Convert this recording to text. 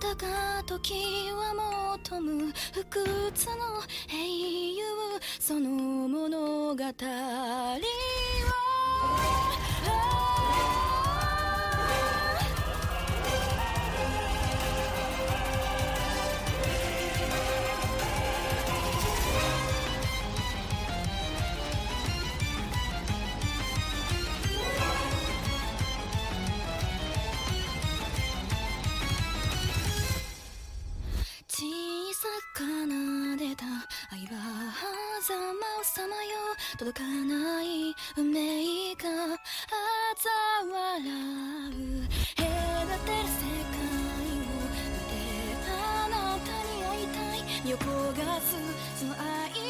たが時は求む不屈の英雄その物語。奏でた。愛は狭間をさまよう。届かない運命が嘲笑う。隔てる世界を。見てあなたに会いたい。身を焦がすその愛